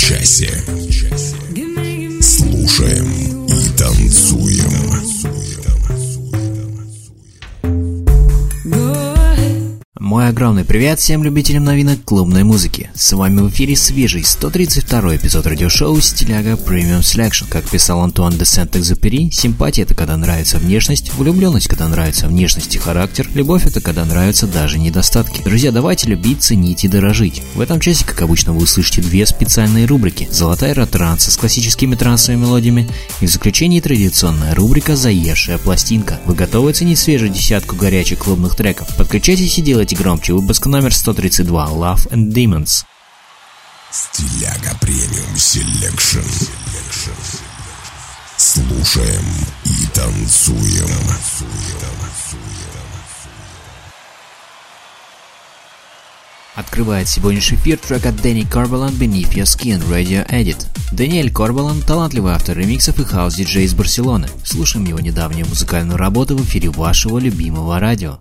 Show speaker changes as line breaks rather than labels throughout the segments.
часе.
Огромный привет всем любителям новинок клубной музыки. С вами в эфире свежий 132 эпизод радиошоу «Стиляга Premium Selection». Как писал Антуан де Сент-Экзюпери, симпатия – это когда нравится внешность, влюбленность – когда нравится внешность и характер, любовь – это когда нравятся даже недостатки. Друзья, давайте любить, ценить и дорожить. В этом часе, как обычно, вы услышите две специальные рубрики. Золотая эра транса с классическими трансовыми мелодиями и в заключении традиционная рубрика «Заевшая пластинка». Вы готовы оценить свежую десятку горячих клубных треков? Подключайтесь и делайте громче. Выпуск номер 132 Love and Demons.
Стиляга Premium Selection. Слушаем и танцуем.
Открывает сегодняшний эфир трек от Дэнни Корбалан Beneath Your Skin Radio Edit. Даниэль Корбалан – талантливый автор ремиксов и хаус-диджей из Барселоны. Слушаем его недавнюю музыкальную работу в эфире вашего любимого радио.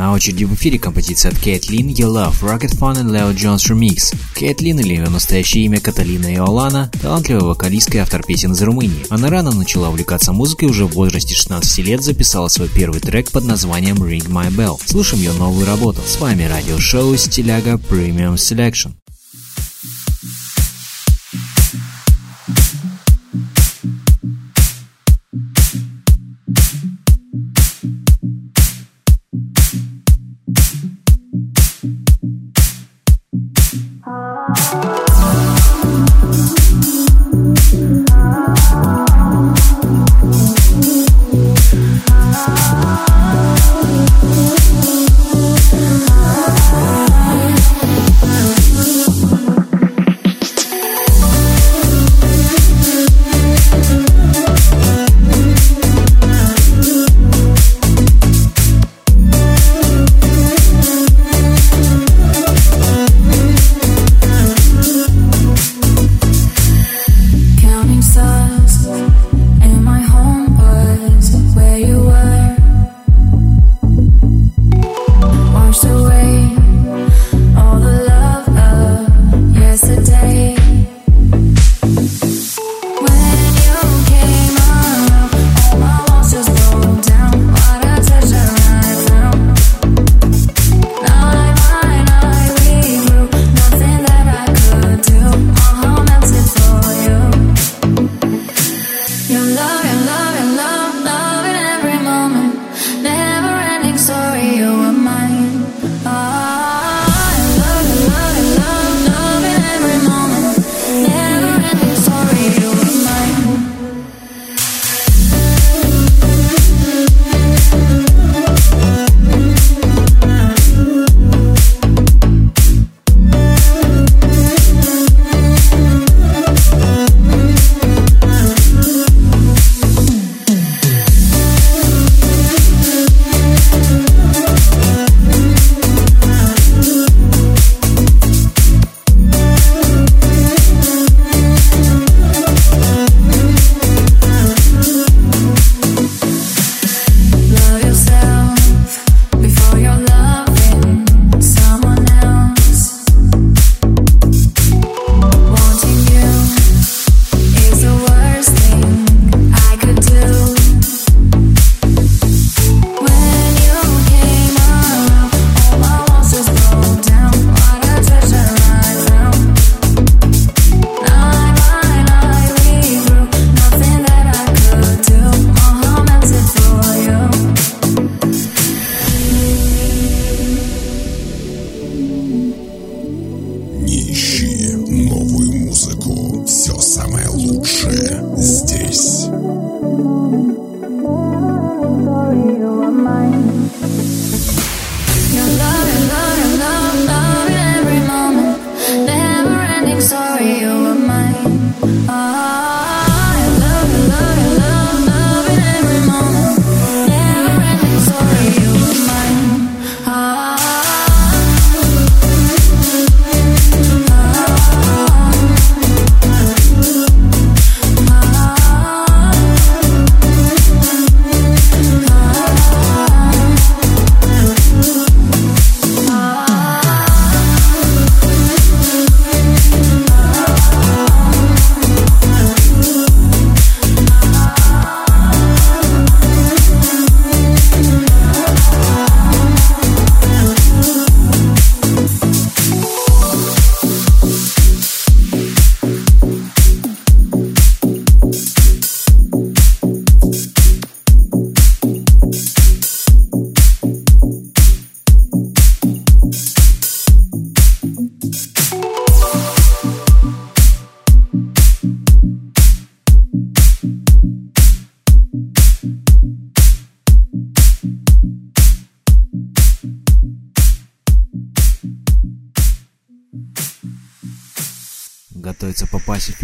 Очереди в эфире композиция от Кейт Лин «You Love», Rocket Fun и Leo Jones Remix. Кейт Лин, или ее настоящее имя Каталина Иолана, талантливая вокалистка и автор песен из Румынии. Она рано начала увлекаться музыкой уже в возрасте 16 лет записала свой первый трек под названием Ring My Bell. Слушаем ее новую работу. С вами радиошоу Стиляга Premium Selection.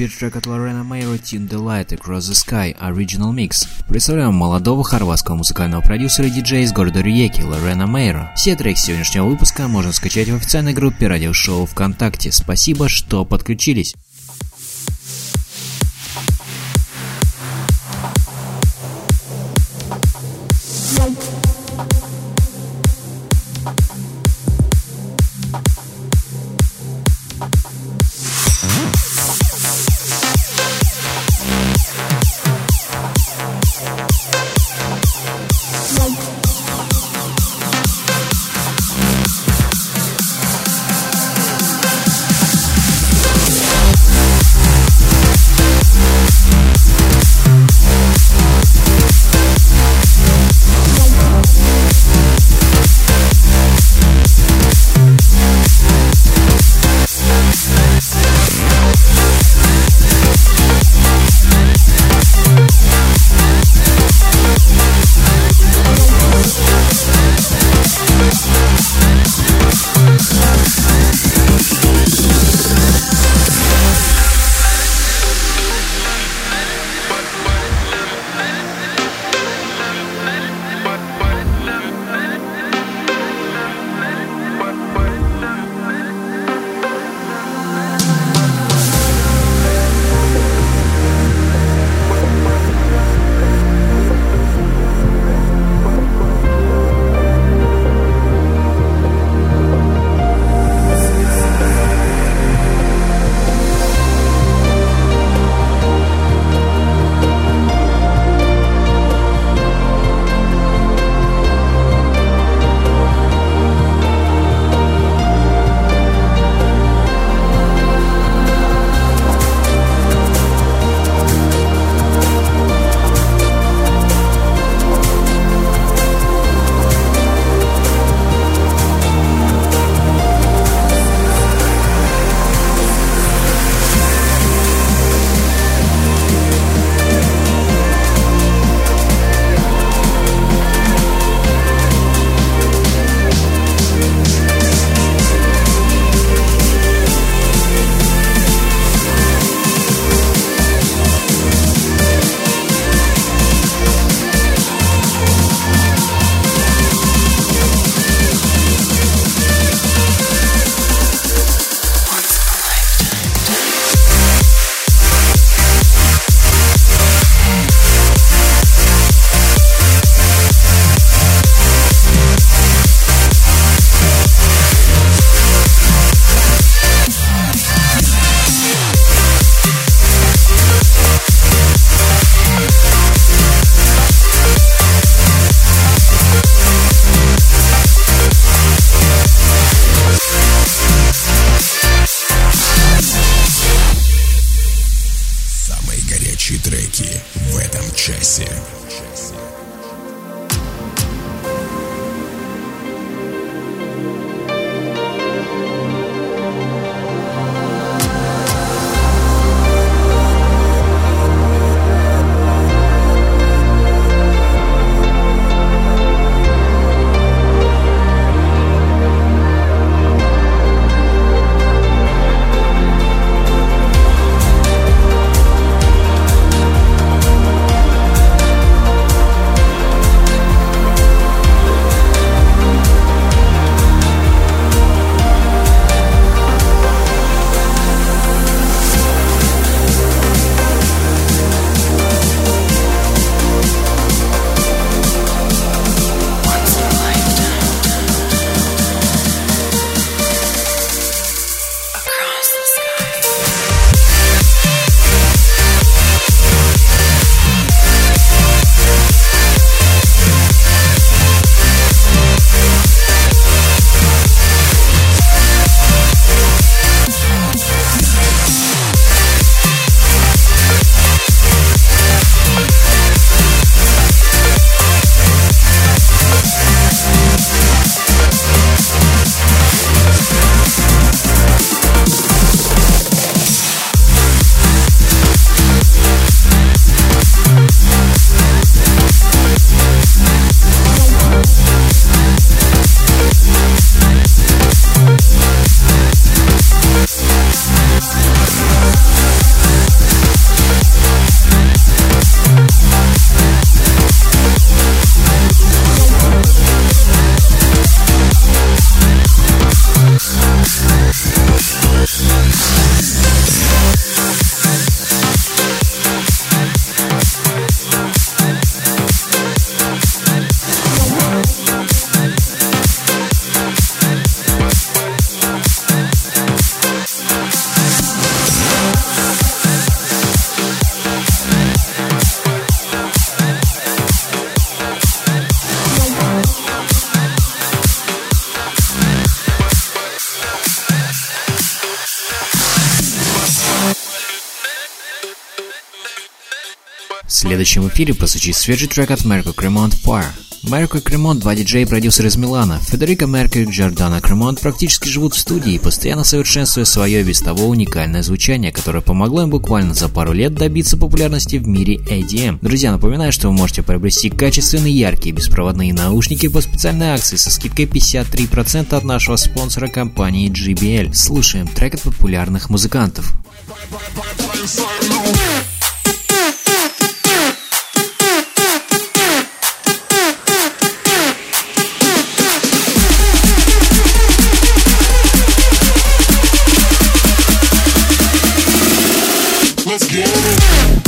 Эфир трек от Лорена Мейро Tune the Light Across the Sky Original Mix. Представляем молодого хорватского музыкального продюсера и диджея из города Риеки Лорена Мейро. Все треки сегодняшнего выпуска можно скачать в официальной группе радиошоу ВКонтакте. Спасибо, что подключились.
Следующем эфире прозвучит свежий трек от Мерко Кремонт Fire. Мерко Кремонт, два диджея и продюсер из Милана. Федерико Мерко и Джордано Кремонт практически живут в студии, постоянно совершенствуя свое без того уникальное звучание, которое помогло им буквально за пару лет добиться популярности в мире ADM. Друзья, напоминаю, что вы можете приобрести качественные, яркие беспроводные наушники по специальной акции со скидкой 53% от нашего спонсора компании JBL. Слушаем трек от популярных музыкантов. Запустить в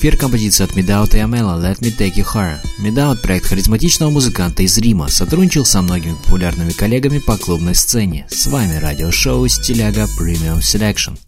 эфир композицию от Медаут и Амела «Let Me Take You Higher». Медаут – проект харизматичного музыканта из Рима, сотрудничал со многими популярными коллегами по клубной сцене. С вами радиошоу «Стиляга Premium Selection».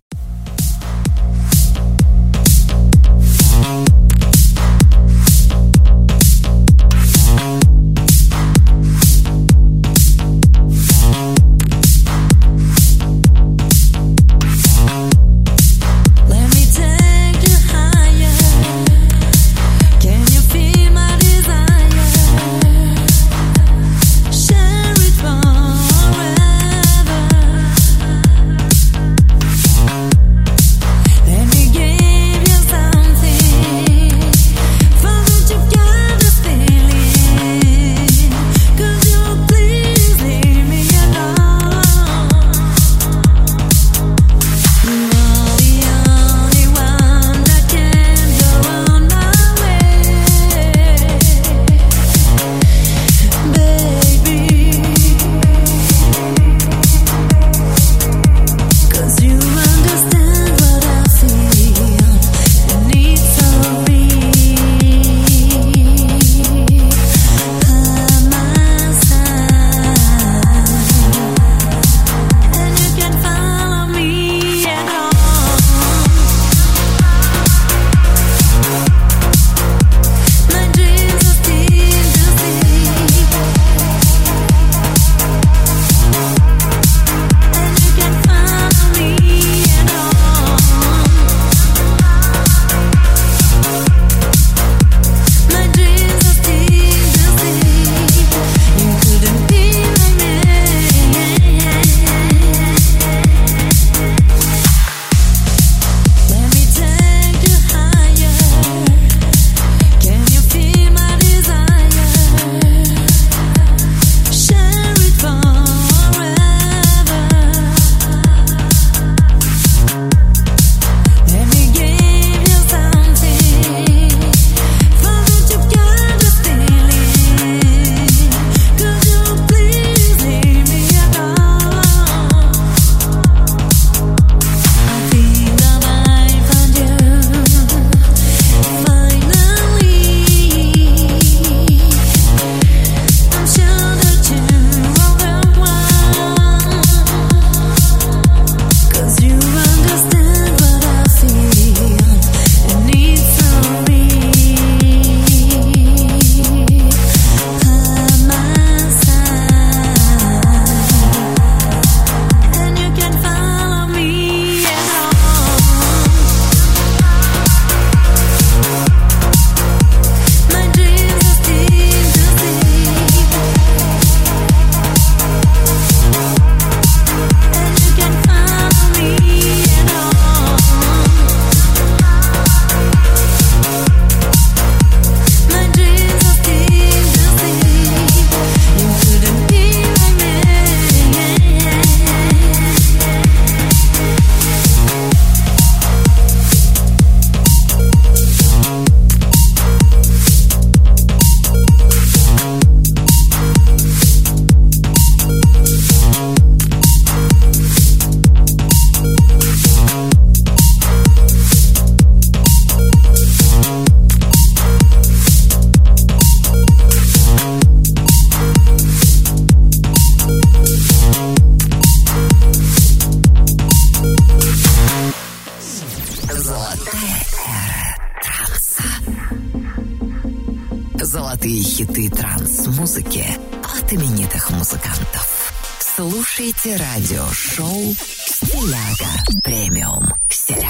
Золотые хиты транс-музыки от именитых музыкантов. Слушайте радиошоу «Стиляга Premium Selection».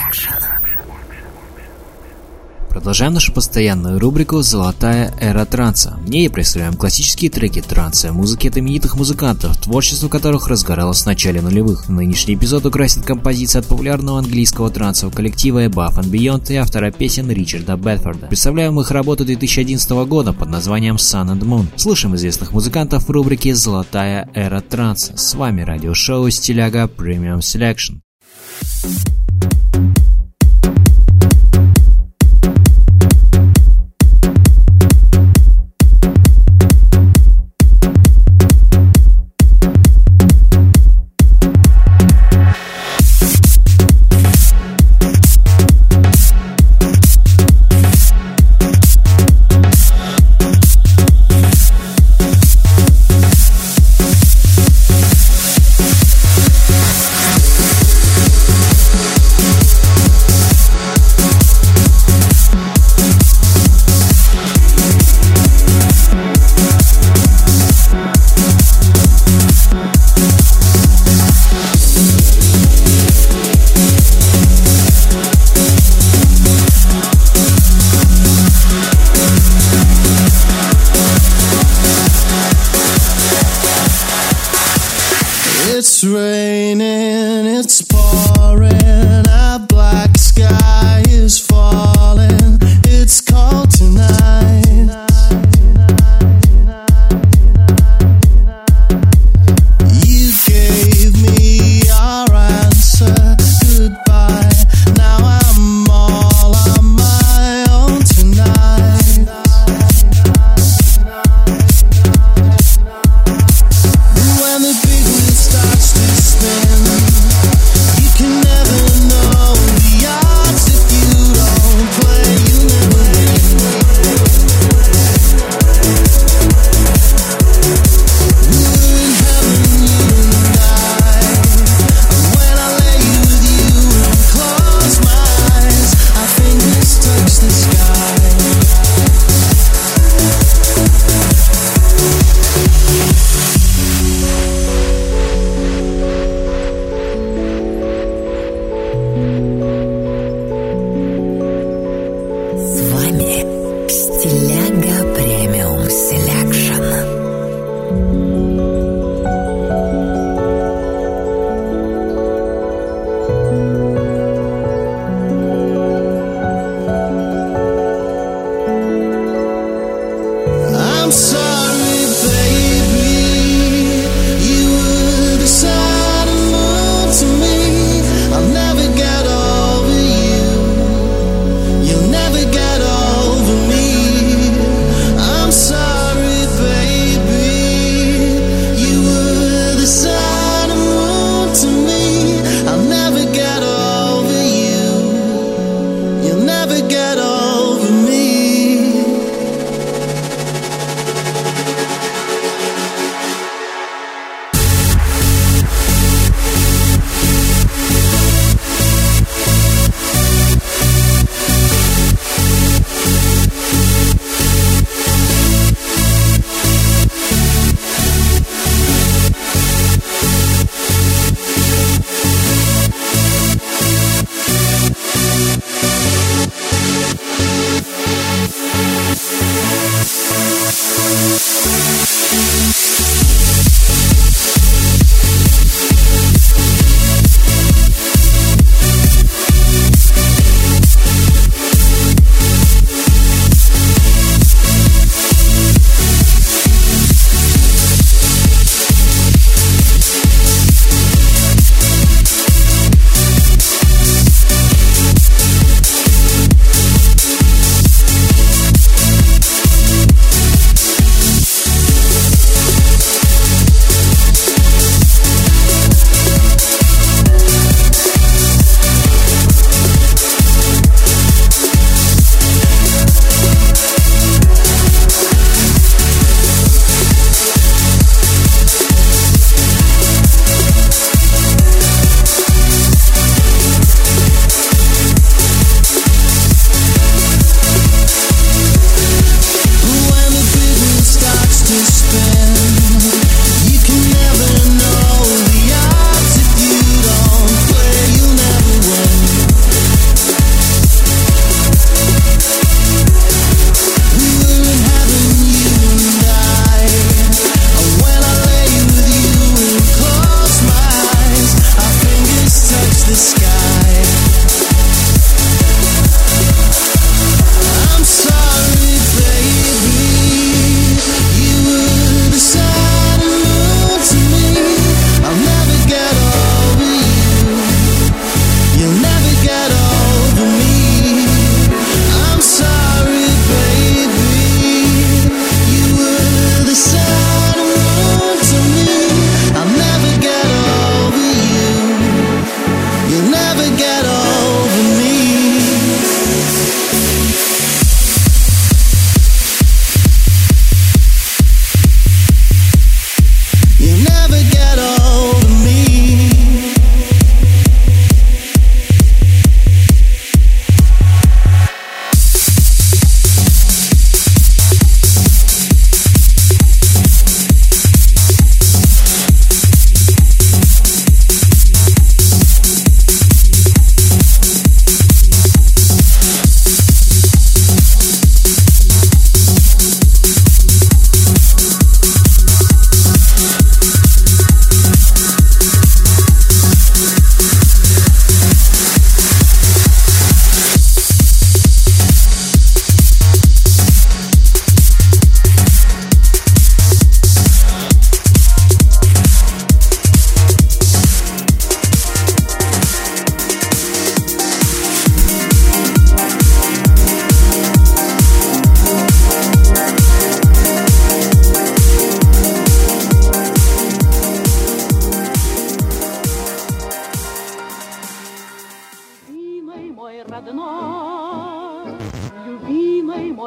Продолжаем нашу постоянную рубрику «Золотая эра транса». В ней представляем классические треки транса, музыки от именитых музыкантов, творчество которых разгоралось в начале нулевых. Нынешний эпизод украсит композиция от популярного английского трансового коллектива Above and Beyond и автора песен Ричарда Бедфорда. Представляем их работу 2011 года под названием Sun and Moon. Слушаем известных музыкантов в рубрике «Золотая эра транса». С вами радиошоу «Стиляга Premium Selection».
It's it's pouring, a black sky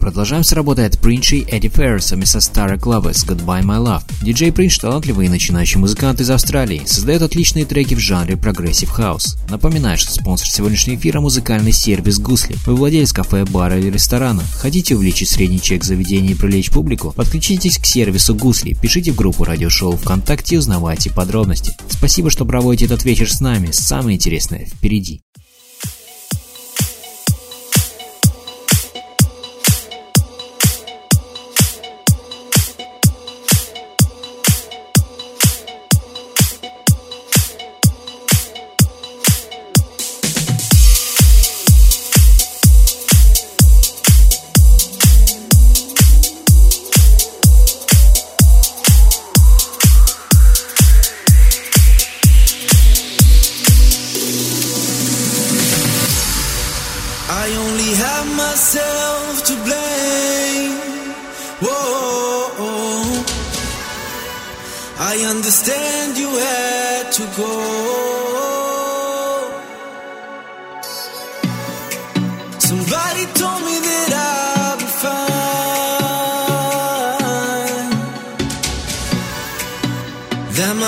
Продолжаем с работы от Принчи и Эдди Ферр совместно с Tara Clovis «Goodbye My Love». Диджей Принч – талантливый и начинающий музыкант из Австралии, создает отличные треки в жанре прогрессив хаус. Напоминаю, что спонсор сегодняшнего эфира – музыкальный сервис «Гусли». Вы владелец кафе, бара или ресторана. Хотите увеличить средний чек заведения и привлечь публику? Подключитесь к сервису «Гусли», пишите в группу радиошоу ВКонтакте и узнавайте подробности. Спасибо, что проводите этот вечер с нами. Самое интересное впереди.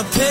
a pit.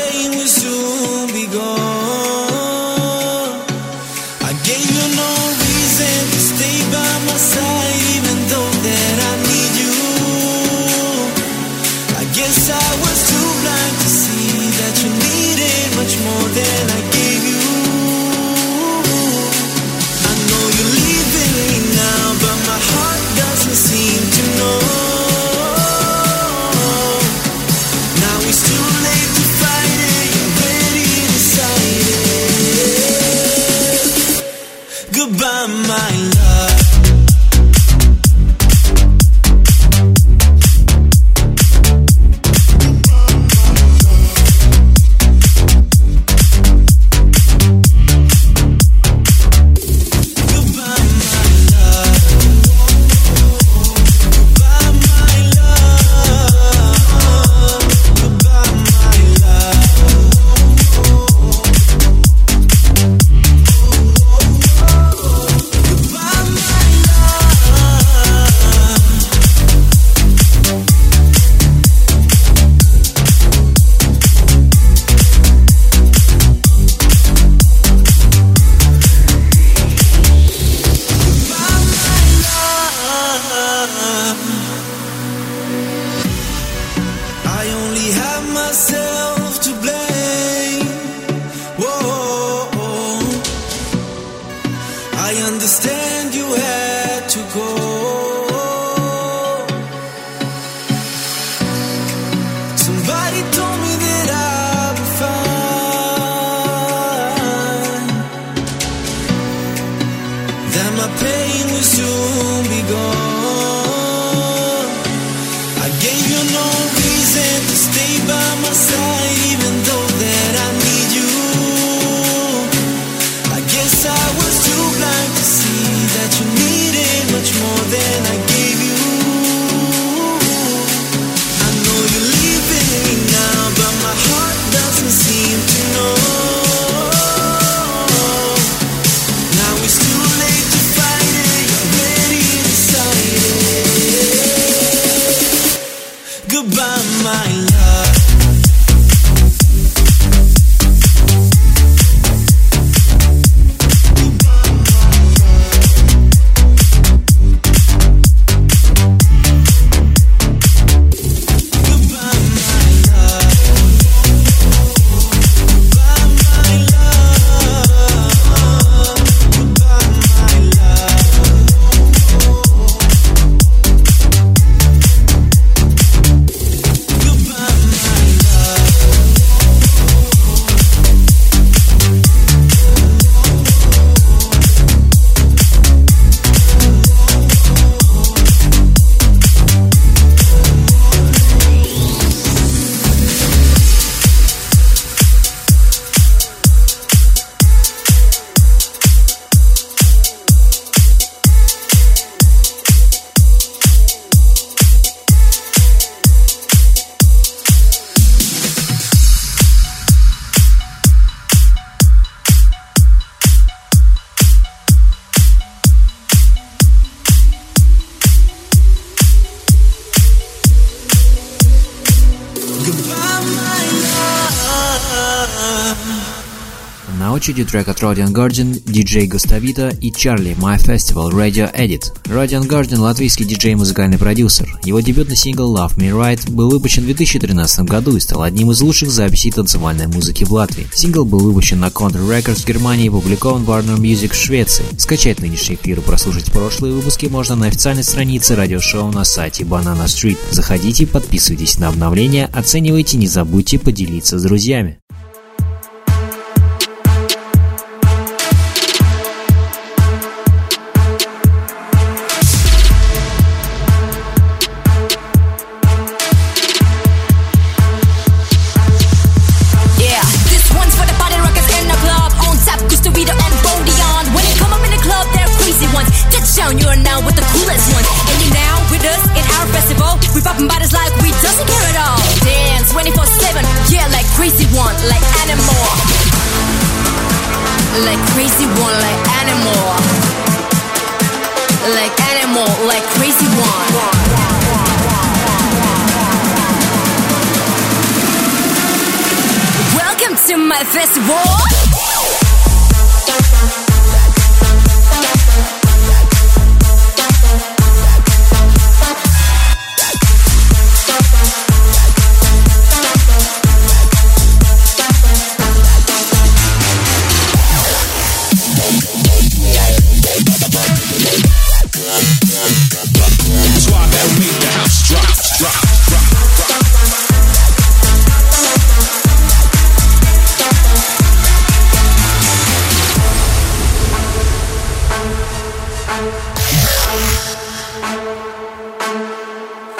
На очереди трек от Rodian Guardian, DJ Gustavito и Charlie My Festival Radio Edit. Rodian Guardian – латвийский диджей и музыкальный продюсер. Его дебютный сингл Love Me Right был выпущен в 2013 году и стал одним из лучших записей танцевальной музыки в Латвии. Сингл был выпущен на Counter Records в Германии и опубликован Warner Music в Швеции. Скачать нынешний эфир и прослушать прошлые выпуски можно на официальной странице радиошоу на сайте Banana Street. Заходите, подписывайтесь на обновления, оценивайте, не забудьте поделиться с друзьями.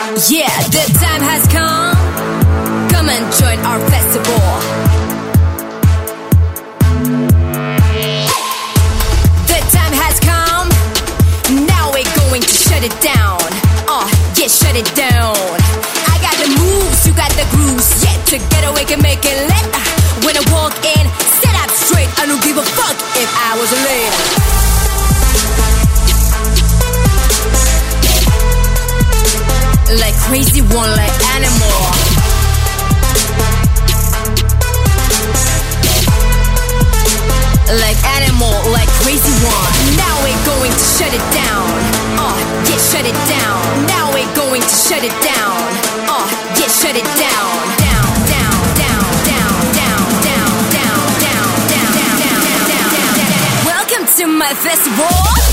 Yeah, the time has come. Come and join our festival. The time has come. Now we're going to shut it down. Oh, yeah, shut it down. I got the moves, you
got the grooves. Yeah, together we can make it lit. When I walk in, set up straight. I don't give a fuck if I was late. like crazy one like animal. like animal, like crazy one. Now we're going to shut it down. Uh, yeah, shut it down. Now we're going to shut it down. Uh, yeah, shut it down. Down, down, down, down, down, down, down, down, down, down, down, down, down. Welcome to my festival.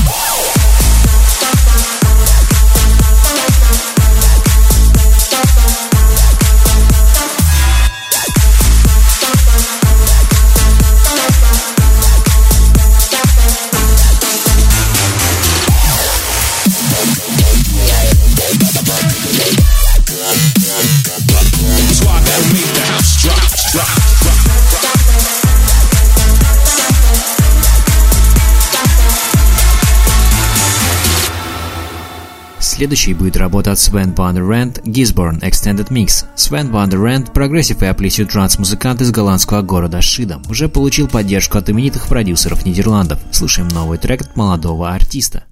Следующей будет работа от Sven Van der Rand Gisborne Extended Mix. Sven Van der Rand, прогрессив и апплисив транс-музыкант из голландского города Шидом, уже получил поддержку от именитых продюсеров Нидерландов. Слушаем новый трек от молодого артиста.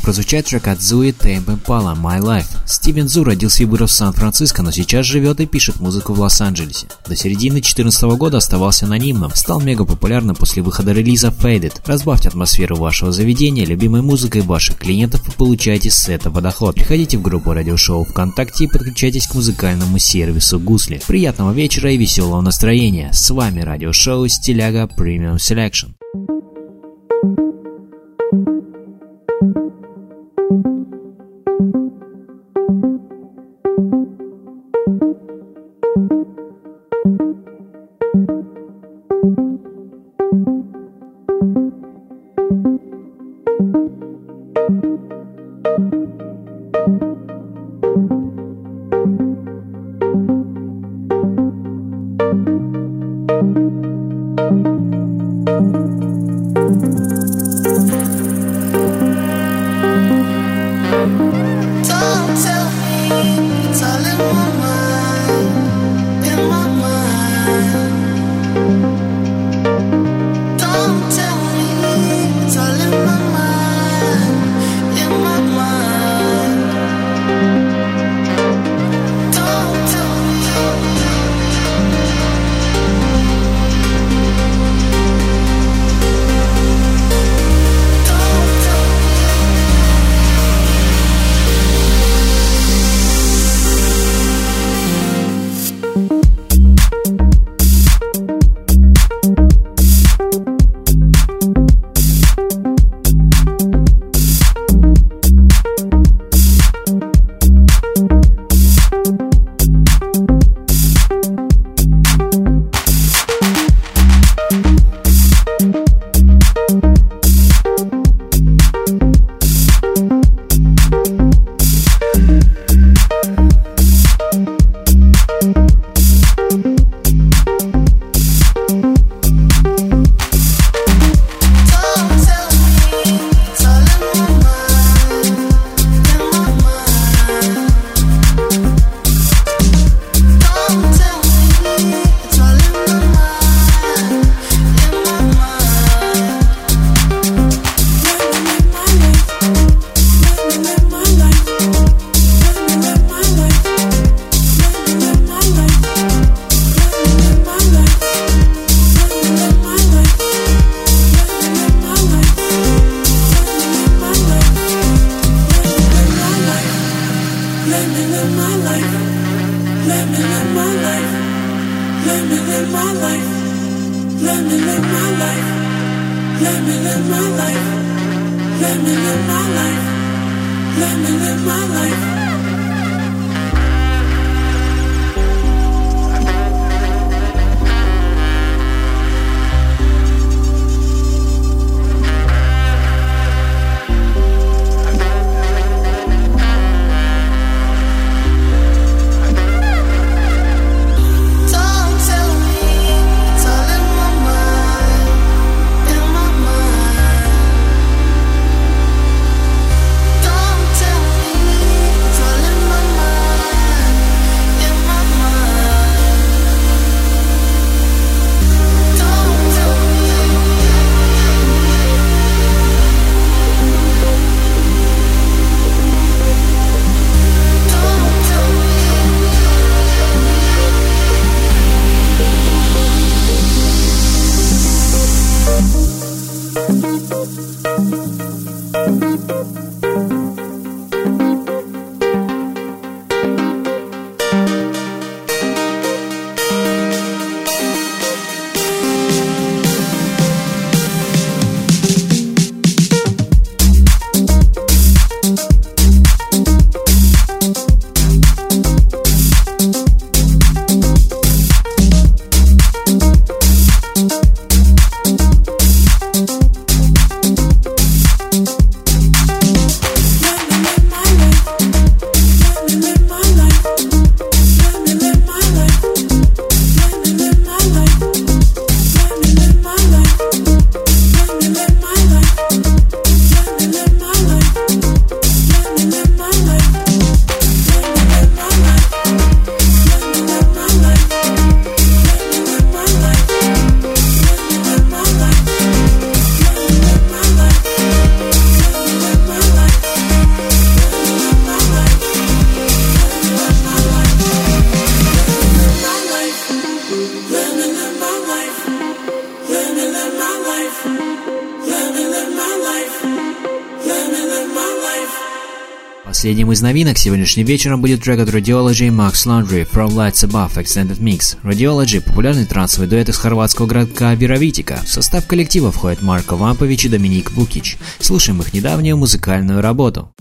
Готовится прозвучать трек от Зуи Теймп Impala «My Life». Стивен Зу родился и вырос в Сан-Франциско, но сейчас живет и пишет музыку в Лос-Анджелесе. До середины 2014 года оставался анонимным, стал мега популярным после выхода релиза Faded. Разбавьте атмосферу вашего заведения любимой музыкой ваших клиентов и получайте с этого доход. Приходите в группу радиошоу ВКонтакте и подключайтесь к музыкальному сервису Гусли. Приятного вечера и веселого настроения. С вами радиошоу Стиляга Premium Selection.
Don't tell Последним из новинок сегодняшним вечером будет трек от Radiology и Max Laundry From Lights Above Extended Mix. Radiology – популярный трансовый дуэт из хорватского городка Вировитика. В состав коллектива входят Марко Вампович и Доминик Букич. Слушаем их недавнюю музыкальную работу.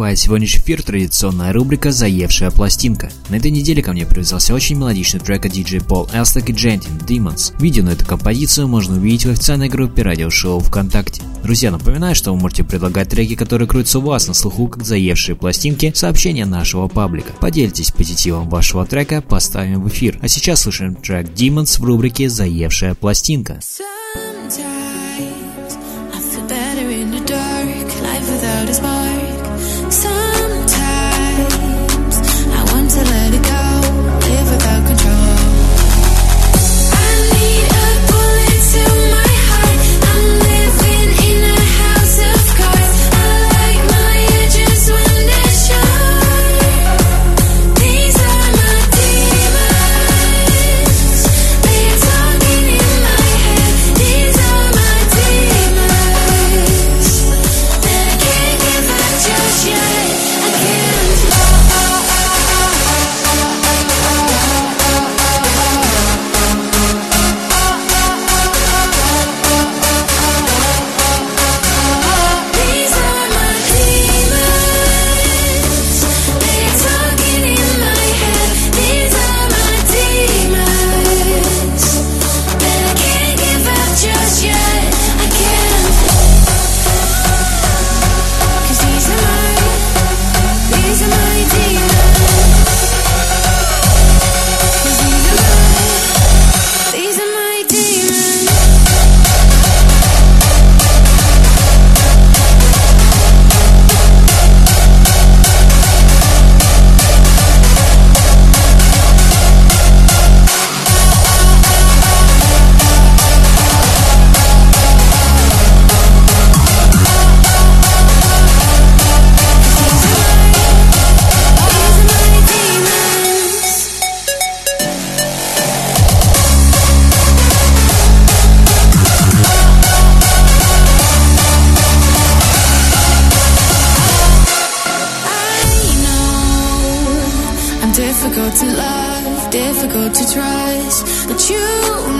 открывает сегодняшний эфир традиционная рубрика «Заевшая пластинка». На этой неделе ко мне привязался очень мелодичный трек от DJ Paul Elstak и Джентин «Demons». Видео на эту композицию можно увидеть в официальной группе радиошоу ВКонтакте. Друзья, напоминаю, что вы можете предлагать треки, которые крутятся у вас на слуху, как заевшие пластинки, сообщения нашего паблика. Поделитесь позитивом вашего трека, поставим в эфир. А сейчас слушаем трек Demons в рубрике «Заевшая пластинка».
trust that you